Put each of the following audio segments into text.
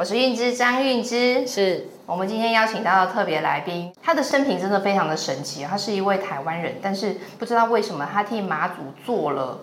我是韵之张韵之。是我们今天邀请到的特别来宾，他的生平真的非常的神奇。他是一位台湾人，但是不知道为什么他替马祖做了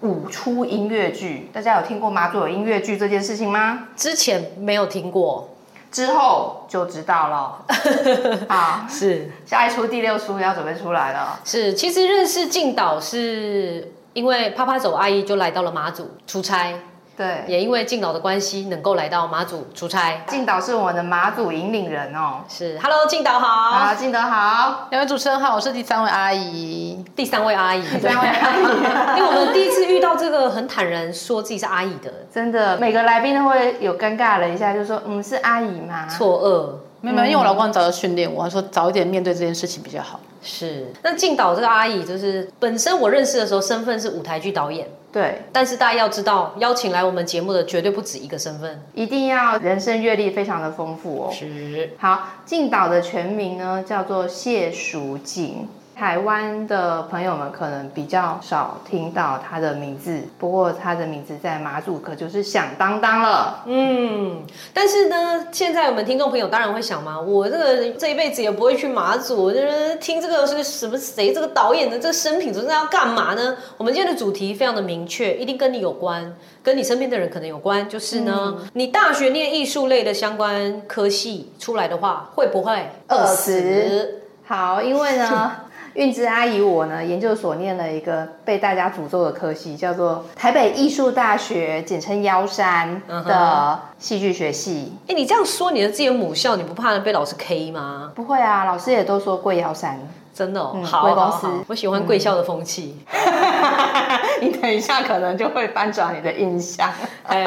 五出音乐剧。大家有听过马祖有音乐剧这件事情吗？之前没有听过，之后就知道了。啊，是下一出第六出要准备出来了。是，其实认识静岛是因为啪啪走阿姨就来到了马祖出差，对，也因为静导的关系能够来到马祖出差。静导是我们的马祖引领人哦。是，Hello，静导好，啊，静导好，两位主持人好，我是第三位阿姨。第三位阿姨，第三位阿姨。因为我们第一次遇到这个很坦然说自己是阿姨的真的，每个来宾都会有尴尬了一下，就说嗯是阿姨吗？错愕。没有，没有，因为我老公很早就训练我，他说早一点面对这件事情比较好。是，那静导这个阿姨就是本身我认识的时候身份是舞台剧导演，对，但是大家要知道，邀请来我们节目的绝对不止一个身份。一定要人生阅历非常的丰富哦。是，好，静导的全名呢叫做谢淑静。台湾的朋友们可能比较少听到他的名字，不过他的名字在马祖可就是响当当了。嗯，但是呢，现在我们听众朋友当然会想嘛，我这个这一辈子也不会去马祖，就是听这个是什么谁这个导演的这个生平，真的要干嘛呢？我们今天的主题非常的明确，一定跟你有关，跟你身边的人可能有关，就是呢，你大学念艺术类的相关科系出来的话，会不会饿死？好，因为呢。韵之阿姨，我呢研究所念了一个被大家诅咒的科系，叫做台北艺术大学，简称妖山的戏剧学系。哎，你这样说你的自己的母校，你不怕被老师 K 吗？不会啊，老师也都说贵妖山。真的哦，好，公司，我喜欢贵校的风气。你等一下可能就会翻转你的印象。哎，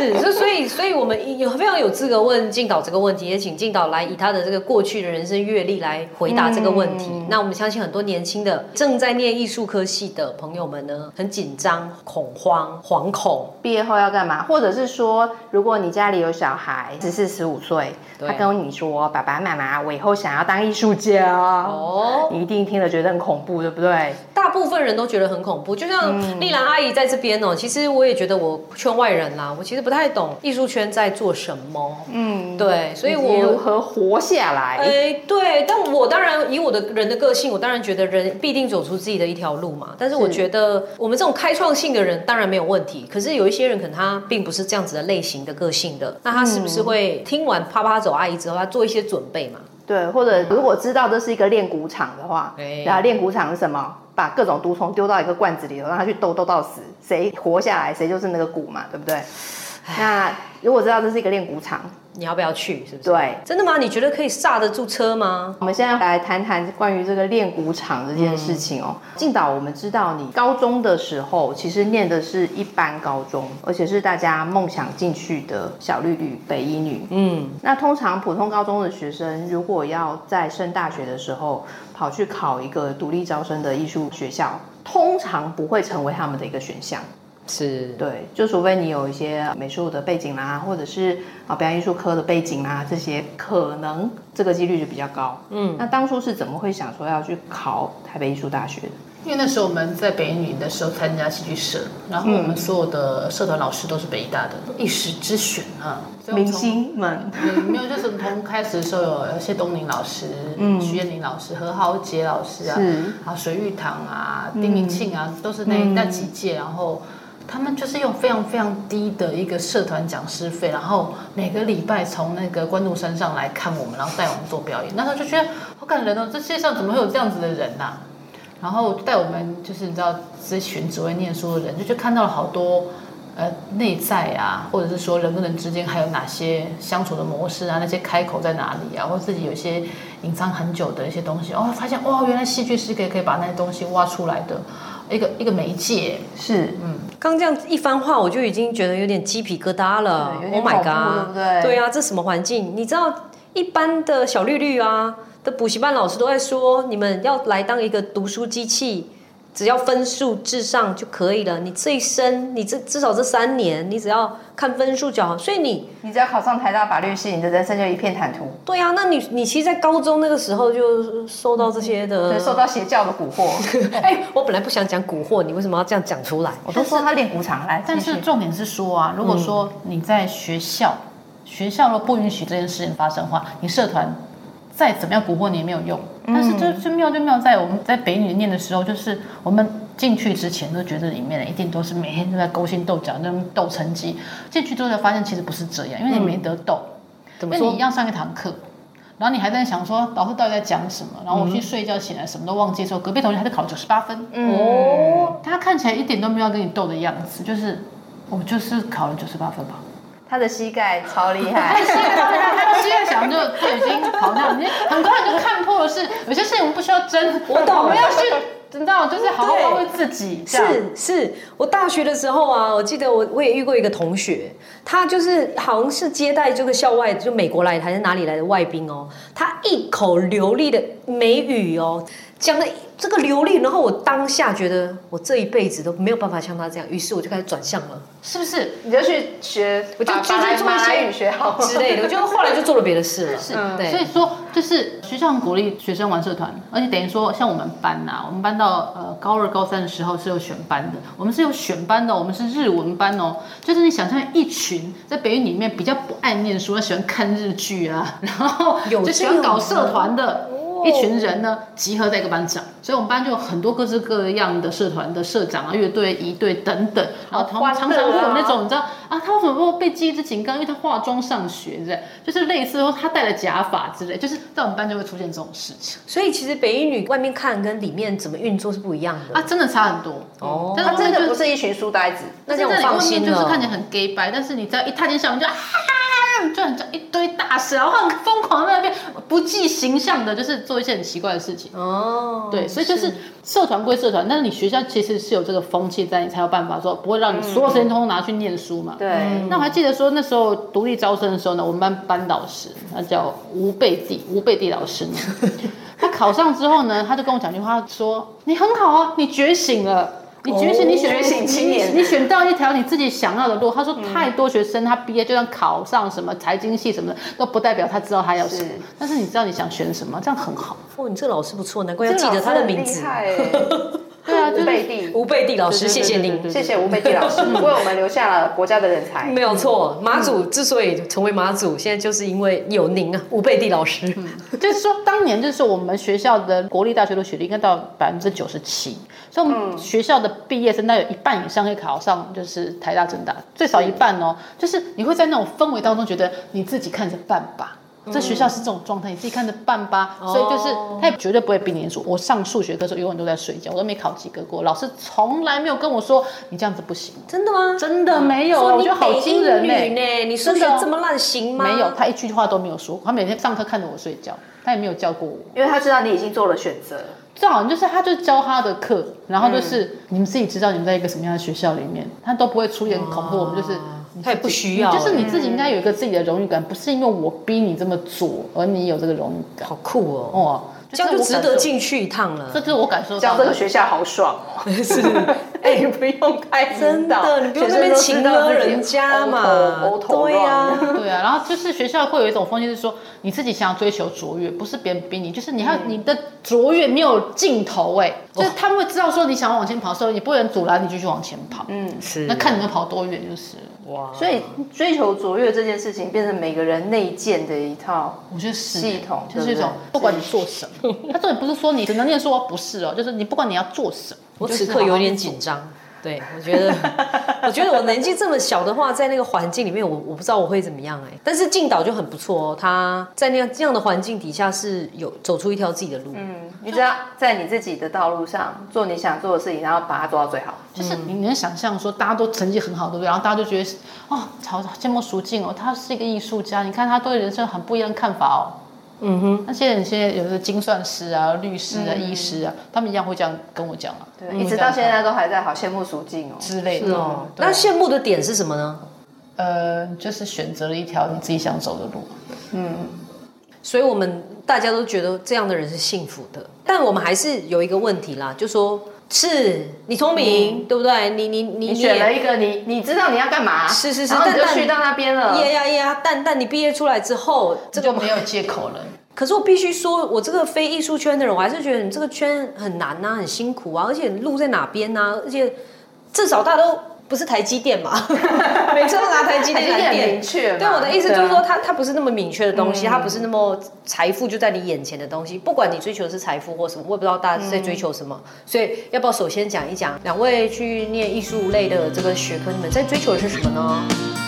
是，所所以，所以我们有非常有资格问静导这个问题，也请静导来以他的这个过去的人生阅历来回答这个问题。那我们相信很多年轻的正在念艺术科系的朋友们呢，很紧张、恐慌、惶恐，毕业后要干嘛？或者是说，如果你家里有小孩，十四、十五岁，他跟你说：“爸爸妈妈，我以后想要当艺术家。”哦，你一定听了觉得很恐怖，对不对？大部分人都觉得很恐怖，就像丽兰阿姨在这边哦。其实我也觉得我圈外人啦，我其实不太懂艺术圈在做什么。嗯，对，所以我如何活下来？哎，对，但我当然以我的人的个性，我当然觉得人必定走出自己的一条路嘛。但是我觉得我们这种开创性的人当然没有问题，可是有一些人可能他并不是这样子的类型的个性的，那他是不是会听完啪啪走阿姨之后，他做一些准备嘛？对，或者如果知道这是一个练鼓场的话，然后练鼓场是什么？把各种毒虫丢到一个罐子里头，让它去斗斗到死，谁活下来谁就是那个鼓嘛，对不对？那如果知道这是一个练鼓场，你要不要去？是不是？对，真的吗？你觉得可以刹得住车吗？我们现在来谈谈关于这个练鼓场这件事情哦。静岛，我们知道你高中的时候其实念的是一般高中，而且是大家梦想进去的小绿绿北一女。嗯，那通常普通高中的学生，如果要在升大学的时候跑去考一个独立招生的艺术学校，通常不会成为他们的一个选项。是对，就除非你有一些美术的背景啦，或者是啊表演艺术科的背景啦，这些可能这个几率就比较高。嗯，那当初是怎么会想说要去考台北艺术大学的？因为那时候我们在北女的时候参加戏剧社，然后我们所有的社团老师都是北大的，一时之选啊，明星们。没有，就是从开始的时候有谢东宁老师、嗯，徐艳玲老师、何浩杰老师啊，啊水玉堂啊、丁明庆啊，都是那那几届，然后。他们就是用非常非常低的一个社团讲师费，然后每个礼拜从那个关渡山上来看我们，然后带我们做表演。那时候就觉得好感人哦，这世界上怎么会有这样子的人呐？然后带我们就是你知道这群只会念书的人，就就看到了好多呃内在啊，或者是说人跟人之间还有哪些相处的模式啊，那些开口在哪里啊，或自己有些隐藏很久的一些东西。哦，发现哇，原来戏剧是可以可以把那些东西挖出来的。一个一个媒介。是，嗯刚这样一番话，我就已经觉得有点鸡皮疙瘩了。Oh my god！对不对对啊，这什么环境？你知道一般的小绿绿啊的补习班老师都在说，你们要来当一个读书机器。只要分数至上就可以了。你这一生，你这至少这三年，你只要看分数就好。所以你你只要考上台大法律系，你的人生就一片坦途。对啊，那你你其实，在高中那个时候就受到这些的，对，受到邪教的蛊惑。哎，我本来不想讲蛊惑，你为什么要这样讲出来？我都说他练鼓场来，但是重点是说啊，如果说你在学校，学校若不允许这件事情发生的话，你社团再怎么样蛊惑你也没有用。但是这这妙就妙在我们在北女念的时候，就是我们进去之前都觉得里面的一定都是每天都在勾心斗角，那种斗成绩。进去之后才发现其实不是这样，因为你没得斗，怎么说因为你一？样上一堂课。然后你还在想说老师到底在讲什么，然后我去睡觉起来什么都忘记的时候，隔壁同学还在考九十八分，哦，他看起来一点都没有跟你斗的样子，就是我就是考了九十八分吧。他的膝盖超厉害。他的膝盖想就就已经跑掉，你很快你就看破了是有些事情我们不需要争，我懂我们要去，你知道，就是好好保护自己。是是，我大学的时候啊，我记得我我也遇过一个同学，他就是好像是接待这个校外就美国来的还是哪里来的外宾哦，他一口流利的美语哦，讲的这个流利，然后我当下觉得我这一辈子都没有办法像他这样，于是我就开始转向了是不是？你就去学，我就把就是做一些马来语学好之类的，我就后来就做了别的事了。是，对所以说就是学校很鼓励学生玩社团，而且等于说像我们班呐、我们班到呃高二、高三的时候是有选班的，我们是有选班的，我们是日文班哦，就是你想象一群在北语里面比较不爱念书，喜欢看日剧啊，然后有就喜欢搞社团的。一群人呢集合在一个班长，所以我们班就有很多各式各样的社团的社长啊、乐队、仪队等等，然后常常常会有那啊种你知道啊，他为什么会被记一支警告？因为他化妆上学，对，就是类似说他戴了假发之类，就是在我们班就会出现这种事情所以其实北一女外面看跟里面怎么运作是不一样的啊，真的差很多哦但是他真的就不是一群书呆子。那这样我放心就是。看起来很 gay 白，但是你只要一踏进校门就啊，就很像一堆大事，然后很疯狂在那边不计形象的，就是做一些很奇怪的事情。哦，对，所以就是社团归社团，但是你学校其实是有这个风气在，你才有办法说不会让你所有时间通通拿去念书嘛。对，那我还记得说那时候独立招生的时候呢，我们班班导师他叫吴贝蒂，吴贝蒂老师呢，他考上之后呢，他就跟我讲一句话说：“你很好啊，你觉醒了。”你觉醒，你选觉醒青年你你选到一条你自己想要的路。他说，太多学生他毕业就算考上什么财经系什么的，都不代表他知道他要什么是。但是你知道你想选什么，这样很好。哦，你这个老师不错，难怪要记得他的名字。对啊，就贝蒂，吴贝蒂老师，谢谢您。谢谢吴贝蒂老师，为我们留下了国家的人才。没有错，马祖之所以成为马祖，现在就是因为有您啊，吴贝蒂老师。就是说，当年就是我们学校的国立大学的学历应该到百分之九十七，所以我们学校的毕业生大概有一半以上会考上就是台大、政大，最少一半哦。就是你会在那种氛围当中觉得你自己看着办吧。这学校是这种状态，你自己看着办吧。所以就是他也绝对不会逼你说。我上数学课的时候永远都在睡觉，我都没考及格过。老师从来没有跟我说你这样子不行，真的吗？真的没有，我觉得好惊人呢。你数学真的哦这么烂行吗？没有，他一句话都没有说过。他每天上课看着我睡觉，他也没有叫过我。因为他知道你已经做了选择，最好就是他就教他的课，然后就是、你们自己知道你们在一个什么样的学校里面，他都不会出言恐吓我们，就是你他也不需要就是你自己应该有一个自己的荣誉感，不是因为我逼你这么做，而你有这个荣誉感。好酷哦，哦，这样就值得进。去一趟了。这就是我感受到教这个。学校好爽哦。是，哎，你不用开真的，你不用那边情勒人家嘛，对呀。对啊，然后就是学校会有一种风气，是说你自己想要追求卓越，不是别人逼你，就是你要、你的卓越没有尽头哎，就是他们会知道说你想要往前跑的时候，你不能阻拦你继续往前跑。嗯，是。那看你们跑多远就是。了。哇，所以追求卓越这件事情，变成每个人内建的一套我觉得是系统，就是一种不管你做什么，他重点不是说你只能念书哦，不是哦，就是你不管你要做什么，我此刻有点做紧张。对，我觉得，我觉得我年纪这么小的话，在那个环境里面，我我不知道我会怎么样哎。但是静岛就很不错哦，他在那样这样的环境底下是有走出一条自己的路。嗯，你只要在你自己的道路上做你想做的事情，然后把它做到最好。就是你能想象说大家都成绩很好，对不对？然后大家就觉得哦，好羡慕熟静哦，他是一个艺术家，你看他对人生很不一样的看法哦。嗯哼，那些人现在有的精算师啊、律师啊、医师啊，他们一样会这样跟我讲啊，对，一直到现在都还在，好羡慕苏静哦。之类的。哦，那羡慕的点是什么呢？呃，就是选择了一条你自己想走的路。嗯所以我们大家都觉得这样的人是幸福的，但我们还是有一个问题啦，就说是你聪明，对不对？你你你你选了一个你你知道你要干嘛，是是是然后你就但去到那边了。呀呀呀！但但你毕业出来之后，这个没有借口了。可是我必须说，我这个非艺术圈的人，我还是觉得你这个圈很难呐、很辛苦啊，而且路在哪边呐、而且至少大家都不是台积电嘛，每次都拿台积电来电很明确对，我的意思就是说，它它不是那么明确的东西，它不是那么财富就在你眼前的东西。不管你追求的是财富或什么，我也不知道大家在追求什么。所以，要不要首先讲一讲，两位去念艺术类的这个学科，你们在追求的是什么呢？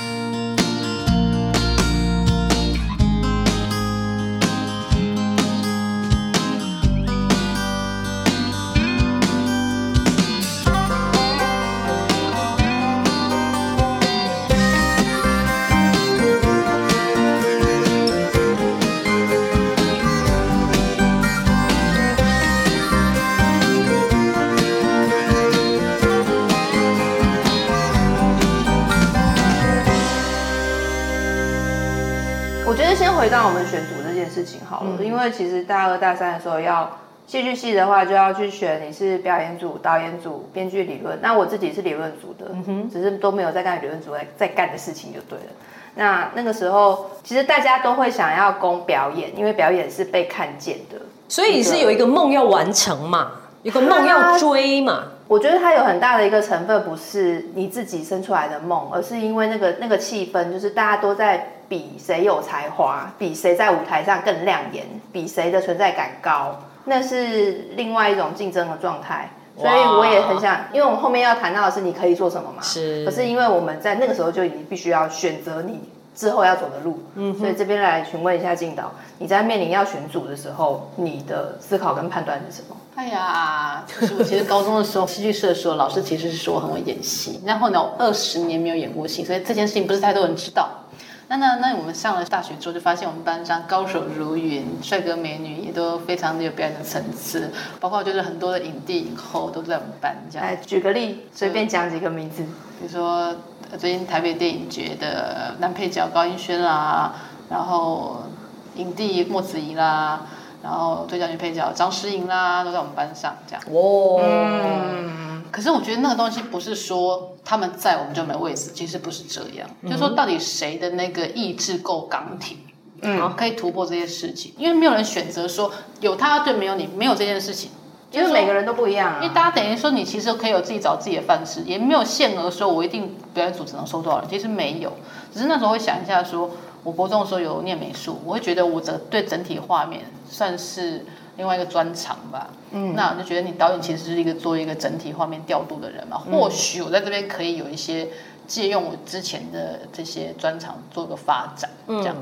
我觉得先回到我们选组这件事情好了，嗯因为其实大二大三的时候要戏剧系的话，就要去选你是表演组、导演组、编剧理论。那我自己是理论组的，嗯只是都没有在干理论组在在干的事情就对了。那那个时候，其实大家都会想要攻表演，因为表演是被看见的。所以你是有一个梦要完成嘛，有个梦要追嘛。我觉得它有很大的一个成分，不是你自己生出来的梦，而是因为那个那个气氛，就是大家都在比谁有才华，比谁在舞台上更亮眼，比谁的存在感高，那是另外一种竞争的状态。所以我也很想，因为我们后面要谈到的是你可以做什么嘛，是可是因为我们在那个时候就已经必须要选择你之后要走的路，嗯，所以这边来询问一下静导，你在面临要选组的时候，你的思考跟判断是什么？哎呀，就是我其实高中的时候，戏剧社的时候，老师其实是说我很会演戏。然后呢，我二十年没有演过戏，所以这件事情不是太多人知道。那那那我们上了大学之后，就发现我们班上高手如云，帅哥美女也都非常的有表演的层次，包括就是很多的影帝影后都在我们班这样。来举个例，随便讲几个名字。比如说呃最近台北电影节的男配角高英轩啦，然后影帝莫子仪啦，然后最佳女配角张诗颖啦，都在我们班上这样。哦，可是我觉得那个东西不是说他们在我们就没位置，其实不是这样，就是说到底谁的那个意志够钢铁，嗯，可以突破这些事情，因为没有人选择说有他对没有你，没有这件事情。因为每个人都不一样啊。因为大家等于说你其实可以有自己找自己的饭吃，也没有限额说我一定表演组只能收多少人，其实没有，只是那时候会想一下说，我国中的时候有念美术，我会觉得我整对整体画面算是另外一个专长吧。嗯，那我就觉得你导演其实是一个做一个整体画面调度的人嘛，或许我在这边可以有一些借用我之前的这些专长做个发展，这样。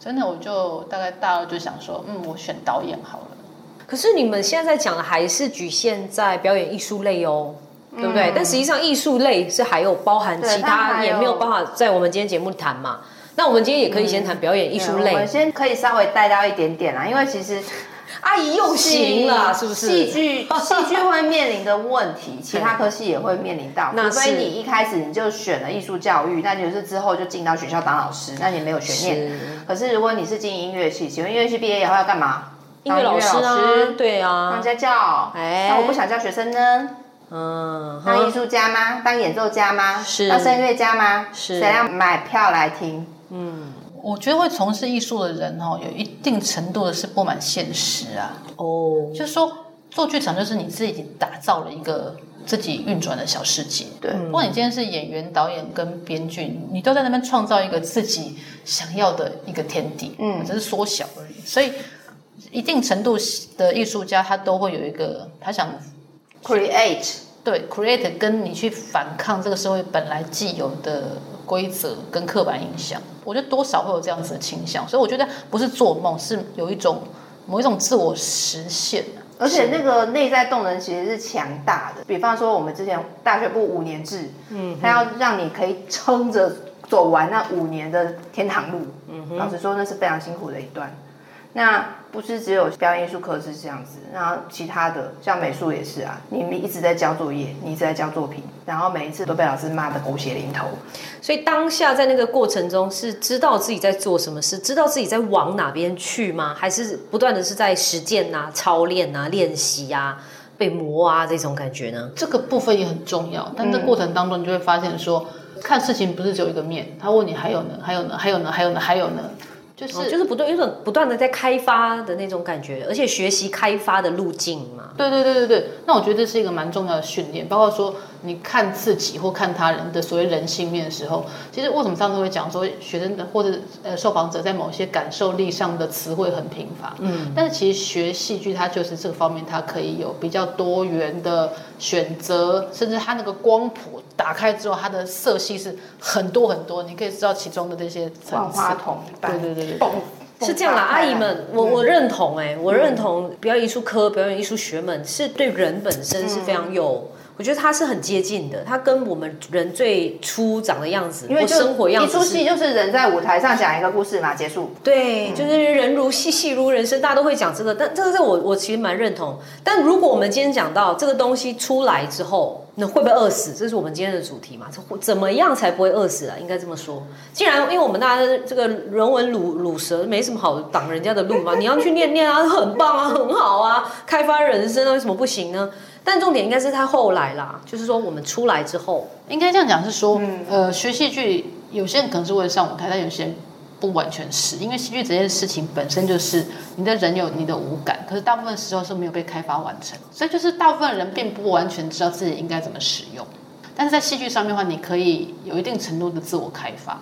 真的，我就大概大二就想说，嗯，我选导演好了。可是你们现在在讲的还是局限在表演艺术类哦，对不对？但实际上艺术类是还有包含其他，也没有办法在我们今天节目谈嘛。那我们今天也可以先谈表演艺术类我们。先可以稍微带到一点点啦，因为其实阿姨又行了，是不是？戏剧 戏剧会面临的问题，其他科系也会面临到。那是除非你一开始你就选了艺术教育，那你就是之后就进到学校当老师，那你没有悬念。可是如果你是进音乐系，请问音乐系毕业以后要干嘛？音乐老师对啊，当家教。哎那我不想教学生呢？嗯，当艺术家吗？当演奏家吗？是当声乐家吗？是谁要买票来听？我觉得会从事艺术的人哦，有一定程度的是不满现实啊。哦，就是说，做剧场就是你自己打造了一个自己运转的小世界。对不管你今天是演员、导演跟编剧，你都在那边创造一个自己想要的一个天地，嗯，只是缩小而已。所以，一定程度的艺术家，他都会有一个他想 create 对 create 跟你去反抗这个社会本来既有的规则跟刻板印象，我觉得多少会有这样子的倾向，所以我觉得不是做梦，是有一种某一种自我实现。而且那个内在动能其实是强大的。比方说，我们之前大学部五年制，嗯，它要让你可以撑着走完那五年的天堂路。嗯，老实说，那是非常辛苦的一段。那不是只有表演艺术课是这样子，然后其他的像美术也是啊，你们一直在交作业，你一直在交作品，然后每一次都被老师骂的狗血淋头。所以当下在那个过程中是知道自己在做什么事，知道自己在往哪边去吗？还是不断的是在实践呐、操练呐、练习呀、被磨啊这种感觉呢？这个部分也很重要，但这过程当中你就会发现说，看事情不是只有一个面，他问你还有呢，还有呢，还有呢，还有呢，还有呢，就是、哦就是不断有种不断的在开发的那种感觉，而且学习开发的路径嘛。对对对对对，那我觉得这是一个蛮重要的训练，包括说你看自己或看他人的所谓人性面的时候，其实为什么上次会讲说学生的或者呃受访者在某些感受力上的词汇很贫乏，嗯，但是其实学戏剧它就是这个方面，它可以有比较多元的选择，甚至它那个光谱打开之后，它的色系是很多很多，你可以知道其中的这些层次。万花筒，对对对是这样啦，阿姨们，我我认同哎、我认同表演艺术科、表演艺术学们是对人本身是非常有，我觉得它是很接近的，它跟我们人最初长的样子，因为生活样子一出戏就是人在舞台上讲一个故事嘛，结束。对，就是人如戏，戏如人生，大家都会讲这个，但这个是我我其实蛮认同。但如果我们今天讲到这个东西出来之后，那会不会饿死？这是我们今天的主题嘛？这怎么样才不会饿死啊？应该这么说。既然因为我们大家这个人文鲁鲁蛇没什么好挡人家的路嘛，你要去念念啊，很棒啊，很好啊，开发人生啊，为什么不行呢？但重点应该是他后来啦，就是说我们出来之后，应该这样讲是说，呃，学戏剧有些人可能是为了上舞台，但有些人不完全是，因为戏剧这件事情本身就是你的人有你的五感，可是大部分时候是没有被开发完成，所以就是大部分人并不完全知道自己应该怎么使用。但是在戏剧上面的话，你可以有一定程度的自我开发，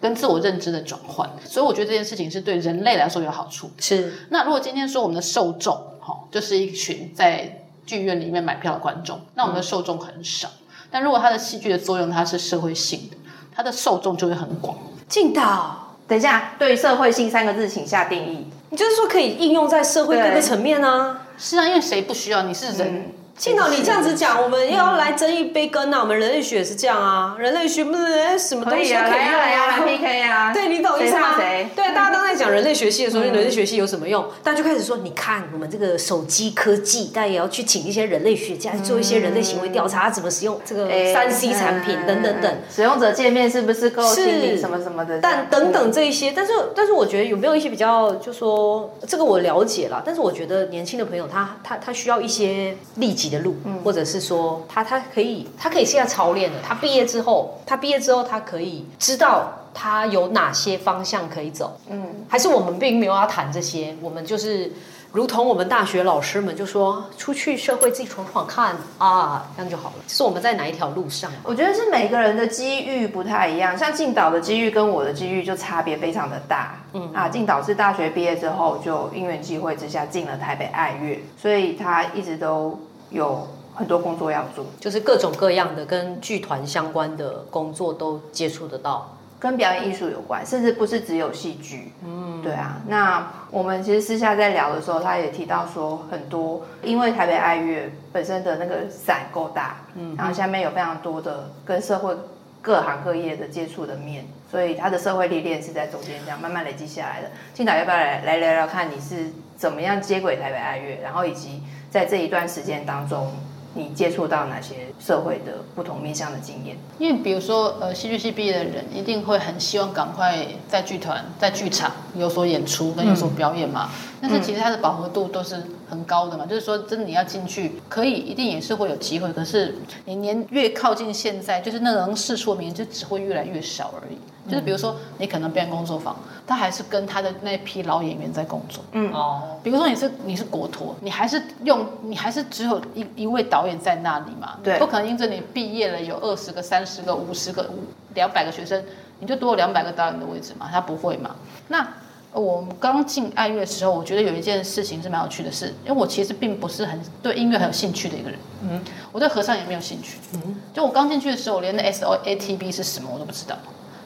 跟自我认知的转换，所以我觉得这件事情是对人类来说有好处。是那如果今天说我们的受众，哈，就是一群在剧院里面买票的观众，那我们的受众很少。但如果它的戏剧的作用它是社会性的，它的受众就会很广。进到，等一下，对“社会性”三个字，请下定义。你就是说可以应用在社会各个层面啊。是啊，因为谁不需要？你是人，庆导，你这样子讲，我们也要来争一杯羹啊！我们人类学也是这样啊，人类学不是什么东西都可以用来呀，来 PK 啊！对你懂意思吗谁？对，大家都在讲人类学系的时候，人类学系有什么用？大家就开始说，你看我们这个手机科技，大家也要去请一些人类学家做一些人类行为调查，怎么使用这个哎三 C 产品等等等。使用者界面是不是够是亲民什么什么的？但等等这一些，但是但是我觉得有没有一些比较，就说这个我了解了，但是我觉得年轻的朋友他他他需要一些立即的路，或者是说他他可以他可以现在操练的，他毕业之后，他毕业之后他可以知道他有哪些方向可以走，嗯，还是我们并没有要谈这些，我们就是。如同我们大学老师们就说，出去社会自己闯闯看啊，这样就好了。是我们在哪一条路上？我觉得是每个人的机遇不太一样，像静导的机遇跟我的机遇就差别非常的大。嗯啊，静导是大学毕业之后就因缘际会之下进了台北爱乐，所以他一直都有很多工作要做，就是各种各样的跟剧团相关的工作都接触得到。跟表演艺术有关，甚至不是只有戏剧。嗯，对啊。那我们其实私下在聊的时候，他也提到说，很多因为台北爱乐本身的那个伞够大，嗯，然后下面有非常多的跟社会各行各业的接触的面，所以他的社会历练是在中间这样慢慢累积下来的。青岛要不要来来聊聊看你是怎么样接轨台北爱乐，然后以及在这一段时间当中，你接触到哪些社会的不同面向的经验？因为比如说，呃，戏剧系毕业的人一定会很希望赶快在剧团、在剧场有所演出跟有所表演嘛。但是其实它的饱和度都是很高的嘛，就是说，真的你要进去，可以一定也是会有机会。可是你年越靠近现在，就是那个能试出的名就只会越来越少而已。就是比如说，你可能变工作坊，他还是跟他的那批老演员在工作。嗯哦，比如说你是你是国托，你还是用你还是只有一一位导演在那里嘛？对不可能因着你毕业了有二十个、三十个、五十个、五两百个学生，你就多了两百个导演的位置嘛？他不会嘛？那我们刚进爱乐的时候，我觉得有一件事情是蛮有趣的事，因为我其实并不是很对音乐很有兴趣的一个人，嗯，我对合唱也没有兴趣，嗯，就我刚进去的时候，我连那 S O A T B 是什么我都不知道，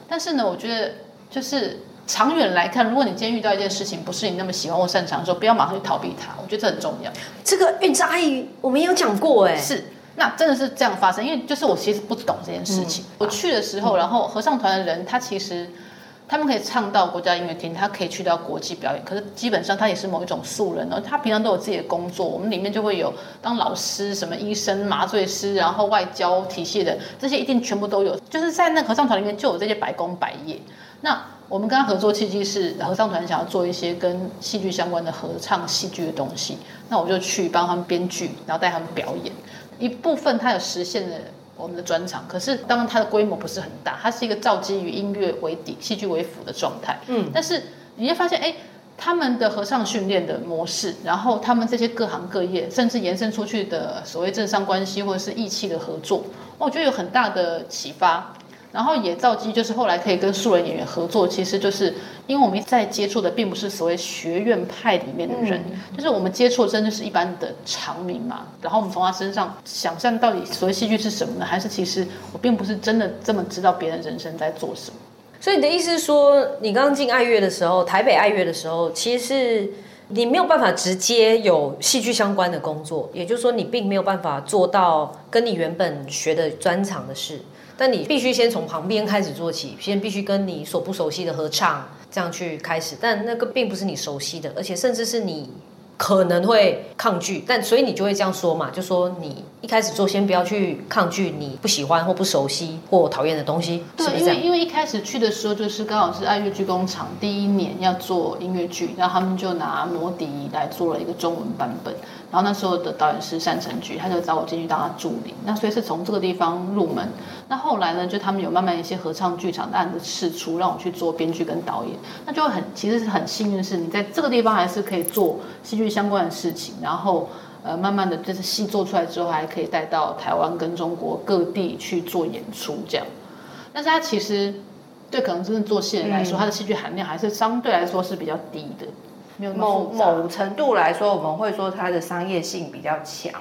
但是呢，我觉得就是长远来看，如果你今天遇到一件事情不是你那么喜欢或擅长的时候，不要马上去逃避它，我觉得这很重要。这个韵之阿姨我们也有讲过哎，是，那真的是这样发生，因为就是我其实不懂这件事情。我去的时候，然后合唱团的人他其实他们可以唱到国家音乐厅，他可以去到国际表演，可是基本上他也是某一种素人哦。他平常都有自己的工作，我们里面就会有当老师、什么医生、麻醉师，然后外交体系的这些一定全部都有。就是在那合唱团里面就有这些白工白业。那我们跟他合作契机是合唱团想要做一些跟戏剧相关的合唱戏剧的东西，那我就去帮他们编剧，然后带他们表演。一部分他有实现了。我们的专场，可是当然它的规模不是很大，它是一个造基于音乐为底、戏剧为辅的状态。嗯，但是你会发现，哎，他们的合唱训练的模式，然后他们这些各行各业，甚至延伸出去的所谓政商关系或者是义气的合作，我觉得有很大的启发。然后也造机，就是后来可以跟素人演员合作，其实就是因为我们在接触的并不是所谓学院派里面的人，就是我们接触真的是一般的常民嘛。然后我们从他身上想象到底所谓戏剧是什么呢？还是其实我并不是真的这么知道别人人生在做什么。所以你的意思是说，你刚刚进爱乐的时候，台北爱乐的时候，其实是你没有办法直接有戏剧相关的工作，也就是说，你并没有办法做到跟你原本学的专长的事。但你必须先从旁边开始做起，先必须跟你所不熟悉的合唱这样去开始，但那个并不是你熟悉的，而且甚至是你。可能会抗拒，但所以你就会这样说嘛？就说你一开始做，先不要去抗拒你不喜欢或不熟悉或讨厌的东西。对，因为因为一开始去的时候，就是刚好是爱乐剧工厂第一年要做音乐剧，然后他们就拿摩笛来做了一个中文版本。然后那时候的导演是单成菊，他就找我进去当他助理。那所以是从这个地方入门。那后来呢，就他们有慢慢一些合唱剧场的案子释出，让我去做编剧跟导演。那就很其实是很幸运的是，你在这个地方还是可以做戏剧相关的事情。然后呃，慢慢的就是戏做出来之后，还可以带到台湾跟中国各地去做演出这样。但是它其实对可能真正做戏人来说，它的戏剧含量还是相对来说是比较低的。某某程度来说，我们会说它的商业性比较强，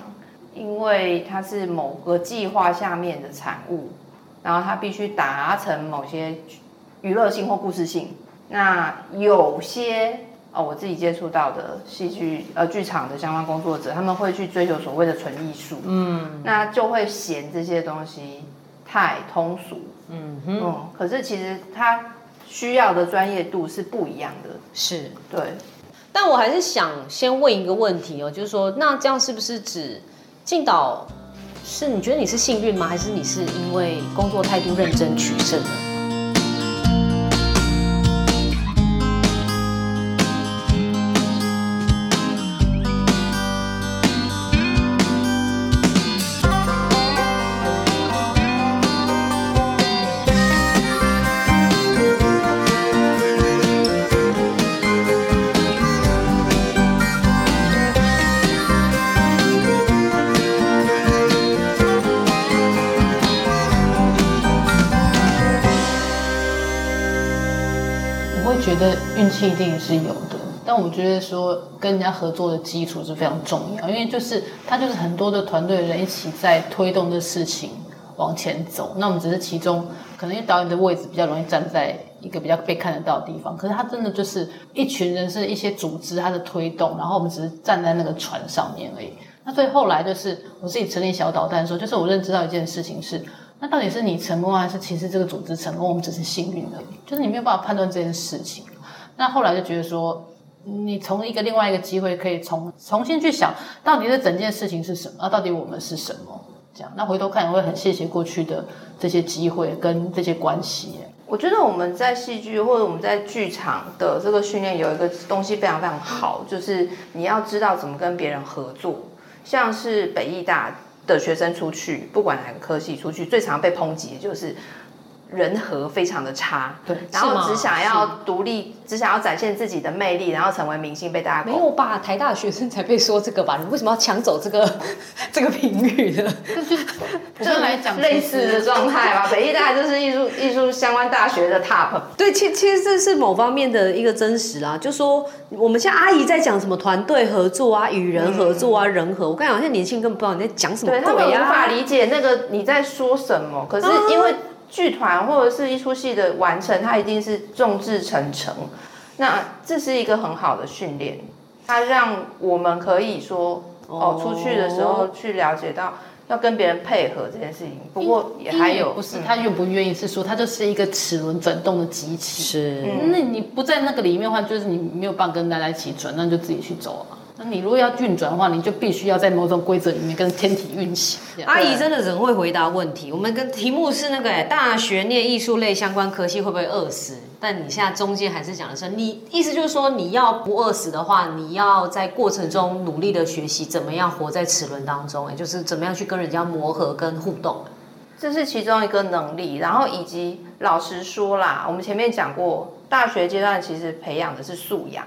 因为它是某个计划下面的产物，然后它必须达成某些娱乐性或故事性。那有些哦，我自己接触到的戏剧呃剧场的相关工作者，他们会去追求所谓的纯艺术，嗯，那就会嫌这些东西太通俗，嗯嗯，可是其实它需要的专业度是不一样的，是。对。但我还是想先问一个问题哦，就是说，那这样是不是指进岛是你觉得你是幸运吗？还是你是因为工作态度认真取胜呢？气一定是有的，但我觉得说跟人家合作的基础是非常重要，因为就是他就是很多的团队的人一起在推动的事情往前走，那我们只是其中可能因为导演的位置比较容易站在一个比较被看得到的地方，可是他真的就是一群人是一些组织他的推动，然后我们只是站在那个船上面而已。那所以后来就是我自己成立小导弹的时候，就是我认知到一件事情是。那到底是你成功，还是其实这个组织成功？我们只是幸运而已，就是你没有办法判断这件事情。那后来就觉得说，你从一个另外一个机会，可以重重新去想，到底这整件事情是什么？那到底我们是什么？这样，那回头看也会很谢谢过去的这些机会跟这些关系。我觉得我们在戏剧或者我们在剧场的这个训练有一个东西非常非常好，就是你要知道怎么跟别人合作，像是北艺大。的学生出去，不管哪个科系出去，最常被抨击的就是。人和非常的差，对，然后只想要独立，只想要展现自己的魅力，然后成为明星，被大家没有吧？台大的学生才被说这个吧？你为什么要抢走这个 这个评语呢？就来 讲类似的状态吧。北艺大就是艺术艺术相关大学的 top。对，其其实这是某方面的一个真实啊，就说我们像阿姨在讲什么团队合作啊、与人合作啊、人和，我跟你讲，现在年轻人根本不知道你在讲什么，对他们无法理解那个你在说什么。可是因为。剧团或者是一出戏的完成，它一定是众志成城。那这是一个很好的训练，它让我们可以说哦，出去的时候去了解到要跟别人配合这件事情。不过也还有不是他愿不愿意，是说他就是一个齿轮转动的机器。是，那你不在那个里面的话，就是你没有办法跟大家一起转，那就自己去走啊。那你如果要运转的话，你就必须要在某种规则里面跟天体运行。阿姨真的很会回答问题。我们跟题目是那个、哎大学念艺术类相关科系会不会饿死？但你现在中间还是讲的是，你意思就是说，你要不饿死的话，你要在过程中努力的学习怎么样活在齿轮当中，也就是怎么样去跟人家磨合跟互动。这是其中一个能力，然后以及老实说啦，我们前面讲过，大学阶段其实培养的是素养。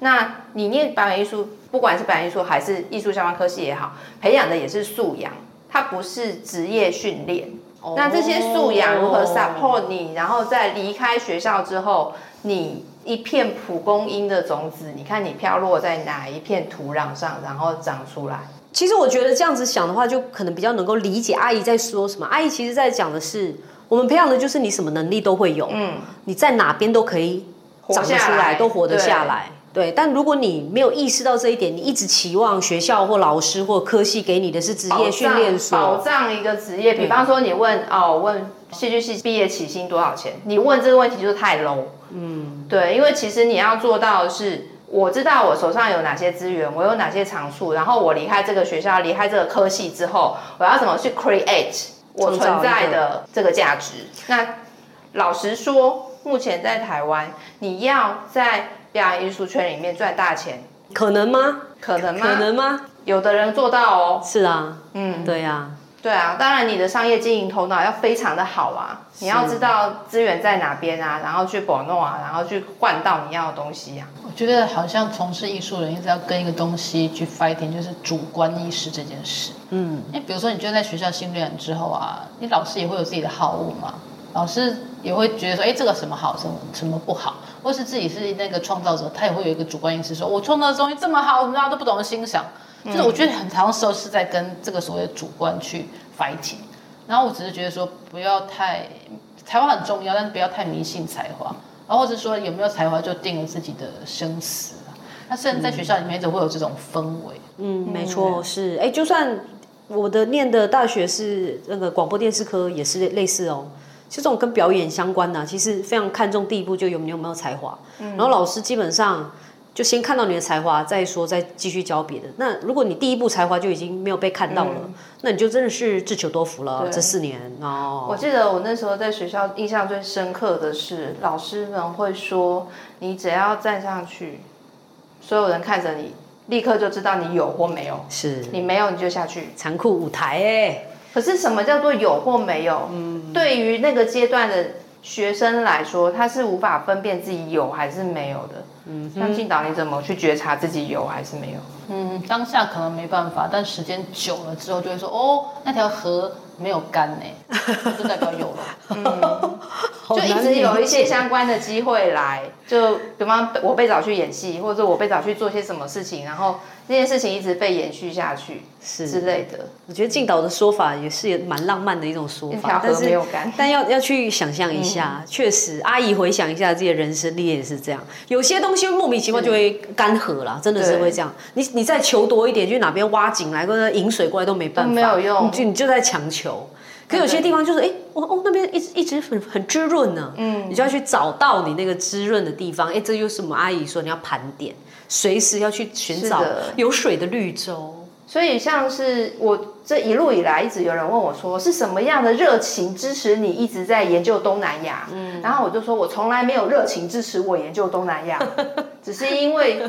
那你念表演艺术，不管是表演艺术还是艺术相关科系也好，培养的也是素养，它不是职业训练。那这些素养如何 support 你，然后在离开学校之后，你一片蒲公英的种子，你看你飘落在哪一片土壤上，然后长出来。其实我觉得这样子想的话，就可能比较能够理解阿姨在说什么。阿姨其实在讲的是，我们培养的就是你什么能力都会有，嗯，你在哪边都可以长得出来，都活得下来。对，但如果你没有意识到这一点，你一直期望学校或老师或科系给你的是职业训练所，保障一个职业。比方说，你问哦，问戏剧系毕业起薪多少钱？你问这个问题就是太 low。嗯，对，因为其实你要做到的是，我知道我手上有哪些资源，我有哪些长处，然后我离开这个学校，离开这个科系之后，我要怎么去 create 我存在的这个价值？那老实说，目前在台湾，你要在表演艺术圈里面赚大钱，可能吗？可能吗？可能吗？有的人做到哦。是啊，嗯，对呀，对啊。当然，你的商业经营头脑要非常的好啊，你要知道资源在哪边啊，然后去保弄啊，然后去换到你要的东西呀。我觉得好像从事艺术人一直要跟一个东西去 fighting，就是主观意识这件事。嗯，因为比如说，你就在学校训练之后啊，你老师也会有自己的好恶嘛。老师也会觉得说，哎，这个什么好，什么什么不好，或是自己是那个创造者，他也会有一个主观意识，说我创造的东西这么好，大家都不懂得欣赏。就是我觉得很长时候是在跟这个所谓的主观去 fighting。然后我只是觉得说，不要太才华很重要，但是不要太迷信才华，然后或者说有没有才华就定了自己的生死。那甚至在学校里面总会有这种氛围。嗯，没错，是哎，就算我的念的大学是那个广播电视科，也是类似哦。这种跟表演相关的，其实非常看重第一步就有你有没有才华，然后老师基本上就先看到你的才华，再说再继续教别的。那如果你第一步才华就已经没有被看到了，那你就真的是自求多福了。这四年哦，我记得我那时候在学校印象最深刻的是，老师们会说，你只要站上去，所有人看着你，立刻就知道你有或没有。是你没有你就下去，残酷舞台哎。可是什么叫做有或没有？嗯，对于那个阶段的学生来说，他是无法分辨自己有还是没有的。嗯，相信导你怎么去觉察自己有还是没有？嗯，当下可能没办法，但时间久了之后就会说，哦，那条河没有干呢，就代表有了。嗯，就一直有一些相关的机会来，就比方我被找去演戏，或者我被找去做些什么事情，然后。这件事情一直被延续下去，是之类的。我觉得静导的说法也是蛮浪漫的一种说法，但是 但要要去想象一下，确实，阿姨回想一下自己的人生历练是这样，有些东西莫名其妙就会干涸了，真的是会这样。你你再求多一点，去哪边挖井来或者引水过来都没办法，没有用，你就你就在强求。可有些地方就是，哎，哦哦，那边一直一直很很滋润呢，嗯，你就要去找到你那个滋润的地方。哎，这就是我们阿姨说你要盘点。随时要去寻找有水的绿洲，所以像是我这一路以来，一直有人问我说，是什么样的热情支持你一直在研究东南亚？嗯，然后我就说我从来没有热情支持我研究东南亚，只是因为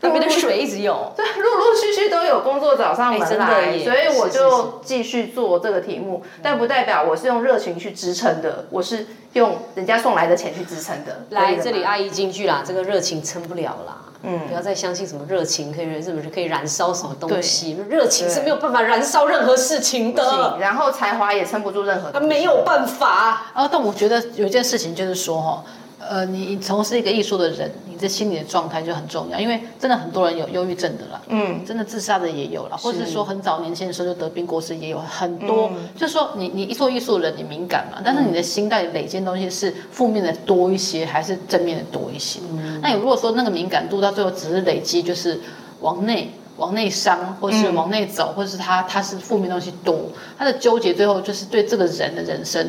那边的水一直有，对，陆陆续续都有工作找上门来，所以我就继续做这个题目，但不代表我是用热情去支撑的，我是用人家送来的钱去支撑的。来这里，阿姨进去啦，这个热情撑不了啦。嗯，不要再相信什么热情可以什么可以燃烧什么东西，热情是没有办法燃烧任何事情的。然后才华也撑不住任何，没有办法。啊，但我觉得有一件事情就是说哈。呃，你从事一个艺术的人，你这心理的状态就很重要，因为真的很多人有忧郁症的啦，嗯，真的自杀的也有了，或者是说很早年轻的时候就得病过世也有很多，就是说你你一做艺术人，你敏感嘛，但是你的心在累积的东西是负面的多一些，还是正面的多一些？那你如果说那个敏感度到最后只是累积，就是往内往内伤，或是往内走，或是他他是负面东西多，他的纠结最后就是对这个人的人生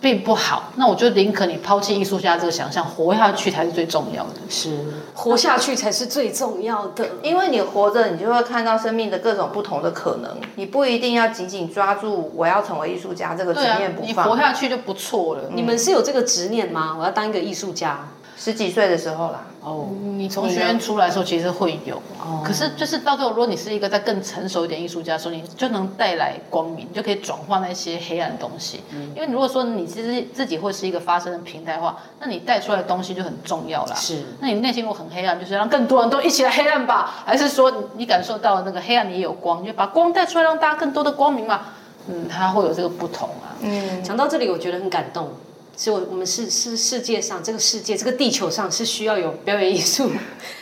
并不好。那我就宁可你抛弃艺术家这个想象，活下去才是最重要的。是活下去才是最重要的。因为你活着，你就会看到生命的各种不同的可能，你不一定要紧紧抓住我要成为艺术家这个执念，不放。你活下去就不错了。你们是有这个执念吗？我要当一个艺术家。十几岁的时候啦，哦，你从学院出来的时候，其实会有，可是就是到最后，如果你是一个在更成熟一点艺术家的时候，你就能带来光明，你就可以转化那些黑暗的东西。因为如果说你其实自己会是一个发声的平台的话，那你带出来的东西就很重要啦。是那你内心如果很黑暗，就是让更多人都一起来黑暗吧？还是说你你感受到那个黑暗，你也有光，你就把光带出来，让大家更多的光明嘛？嗯，它会有这个不同啊。嗯，讲到这里，我觉得很感动。是我我们是是世界上这个世界这个地球上是需要有表演艺术、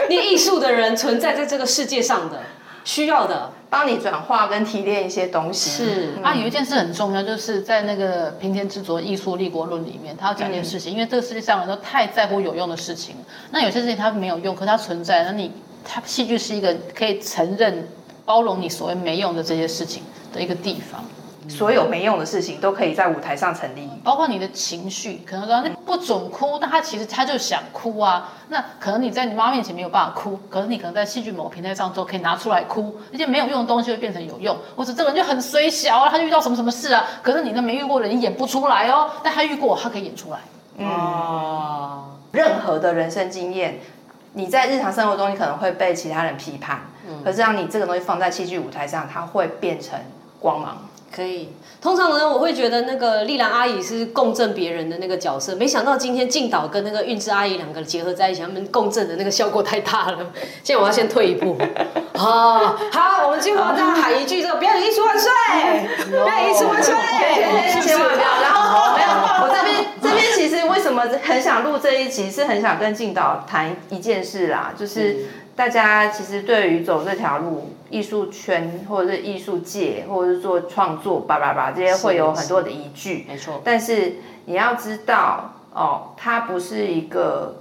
念 艺术的人存在在这个世界上的，需要的帮你转化跟提炼一些东西。是啊，有一件事很重要，就是在那个平田之作《艺术立国论》里面，他要讲一件事情，因为这个世界上人都太在乎有用的事情，那有些事情它没有用，可它存在，那你它戏剧是一个可以承认、包容你所谓没用的这些事情的一个地方。所有没用的事情都可以在舞台上成立。包括你的情绪，可能说那不准哭，但他其实他就想哭啊。那可能你在你妈面前没有办法哭，可是你可能在戏剧某个平台上之后可以拿出来哭，那些没有用的东西会变成有用。或者这个人就很衰小啊，他就遇到什么什么事啊，可是你那没遇过的人你演不出来哦，但他遇过，他可以演出来。哦，任何的人生经验，你在日常生活中你可能会被其他人批判，可是让你这个东西放在戏剧舞台上，它会变成光芒。可以。通常呢，我会觉得那个丽兰阿姨是共振别人的那个角色，没想到今天静导跟那个韵之阿姨两个结合在一起，他们共振的那个效果太大了。现在我要先退一步。好，好，我们进入大家喊一句这个表演艺术万岁，表演艺术万岁，千万不要。然后没有，我这边这边其实为什么很想录这一集，是很想跟静导谈一件事啦，就是大家其实对于走这条路，艺术圈或者是艺术界，或者是做创作，叭叭叭这些会有很多的依据。没错，但是你要知道哦，它不是一个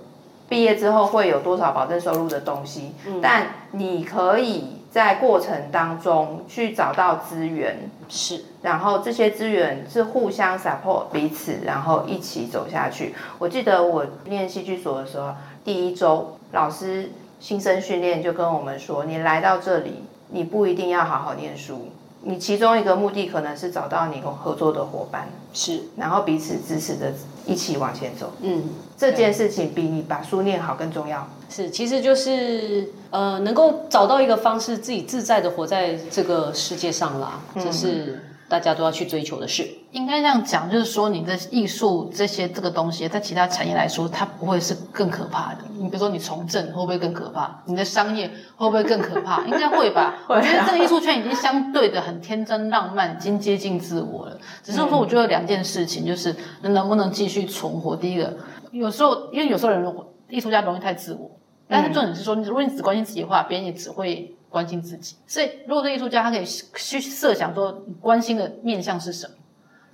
毕业之后会有多少保证收入的东西，但你可以在过程当中去找到资源，是然后这些资源是互相 support 彼此，然后一起走下去。我记得我念戏剧所的时候，第一周老师新生训练就跟我们说，你来到这里，你不一定要好好念书，你其中一个目的可能是找到你合作的伙伴，是，然后彼此支持的一起往前走。嗯。这件事情比你把书念好更重要。是，其实就是呃，能够找到一个方式，自己自在的活在这个世界上啦，这是大家都要去追求的事。应该这样讲，就是说你的艺术这些这个东西，在其他产业来说，它不会是更可怕的。你比如说你从政会不会更可怕？你的商业会不会更可怕？应该会吧。我觉得这个艺术圈已经相对的很天真浪漫，已经接近自我了。只是说，我觉得有两件事情，就是能不能继续存活。第一个，有时候因为有时候人艺术家容易太自我，但是重点是说，如果你只关心自己的话，别人也只会关心自己。所以，如果这艺术家他可以去设想说，你关心的面向是什么？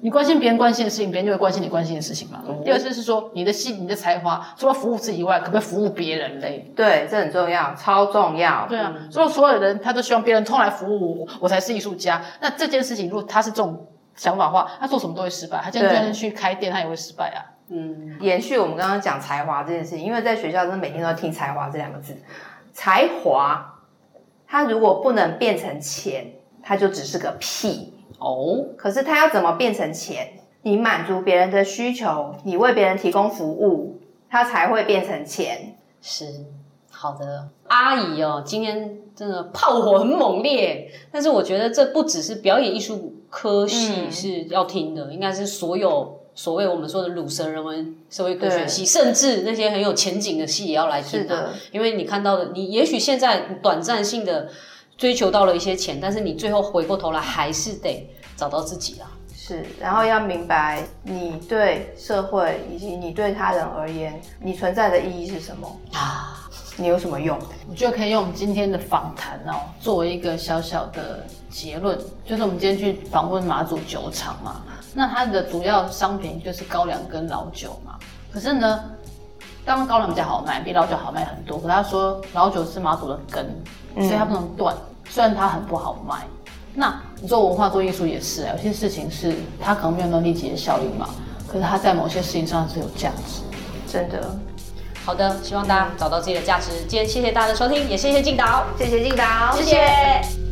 你关心别人关心的事情，别人就会关心你关心的事情嘛。第二次是说，你的心、你的才华，除了服务自己以外，可不可以服务别人嘞？对，这很重要，超重要。对啊，所以所有人他都希望别人通来服务我，我才是艺术家。那这件事情，如果他是这种想法的话，他做什么都会失败。他今天去开店，他也会失败啊。嗯，延续我们刚刚讲才华这件事情，因为在学校真的每天都要听才华这两个字。才华，它如果不能变成钱，它就只是个屁。哦，可是它要怎么变成钱？你满足别人的需求，你为别人提供服务，它才会变成钱。是好的，阿姨哦，今天真的炮火很猛烈，但是我觉得这不只是表演艺术科系是要听的，应该是所有所谓我们说的鲁蛇人文社会科学系，甚至那些很有前景的系也要来听的，因为你看到的，你也许现在短暂性的追求到了一些钱，但是你最后回过头来还是得找到自己啊。是，然后要明白你对社会以及你对他人而言，你存在的意义是什么啊？你有什么用？我觉得可以用今天的访谈哦，作为一个小小的结论，就是我们今天去访问马祖酒厂嘛，那它的主要商品就是高粱跟老酒嘛。可是呢，当然高粱比较好卖，比老酒好卖很多。可他说老酒是马祖的根，所以它不能断。虽然它很不好卖，那你做文化做艺术也是啊，有些事情是它可能没有那立即的效应嘛，可是它在某些事情上是有价值。真的，好的，希望大家找到自己的价值。今天谢谢大家的收听，也谢谢静导，谢谢静导，谢谢。